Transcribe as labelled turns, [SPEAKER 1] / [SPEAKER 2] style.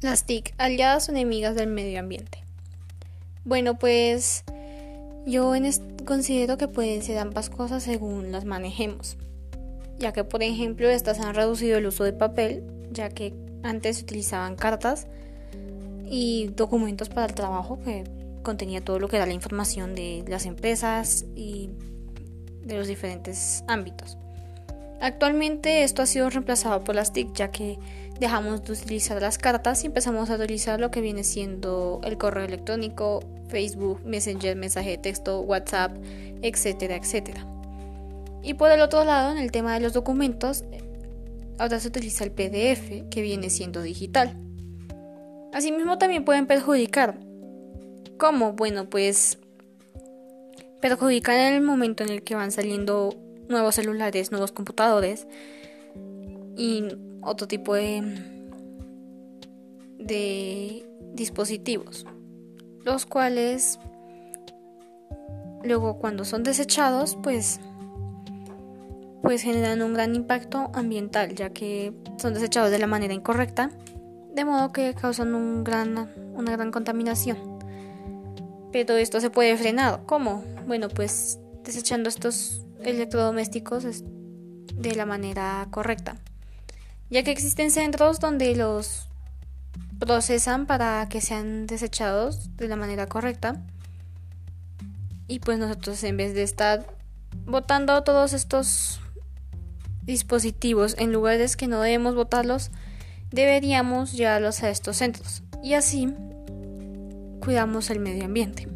[SPEAKER 1] Las TIC, aliadas o enemigas del medio ambiente. Bueno, pues yo considero que pueden ser ambas cosas según las manejemos, ya que por ejemplo estas han reducido el uso de papel, ya que antes se utilizaban cartas y documentos para el trabajo que contenía todo lo que era la información de las empresas y de los diferentes ámbitos. Actualmente esto ha sido reemplazado por las TIC ya que dejamos de utilizar las cartas y empezamos a utilizar lo que viene siendo el correo electrónico, Facebook, Messenger, mensaje de texto, WhatsApp, etcétera, etcétera. Y por el otro lado, en el tema de los documentos, ahora se utiliza el PDF que viene siendo digital. Asimismo también pueden perjudicar. ¿Cómo? Bueno, pues perjudican en el momento en el que van saliendo nuevos celulares, nuevos computadores y otro tipo de, dispositivos, los cuales luego cuando son desechados pues pues generan un gran impacto ambiental ya que son desechados de la manera incorrecta de modo que causan un gran, una gran contaminación. Pero esto se puede frenar. ¿cómo? bueno pues desechando estos electrodomésticos de la manera correcta, ya que existen centros donde los procesan para que sean desechados de la manera correcta. Y pues nosotros en vez de estar botando todos estos dispositivos en lugares que no debemos botarlos, deberíamos llevarlos a estos centros. Y así cuidamos el medio ambiente.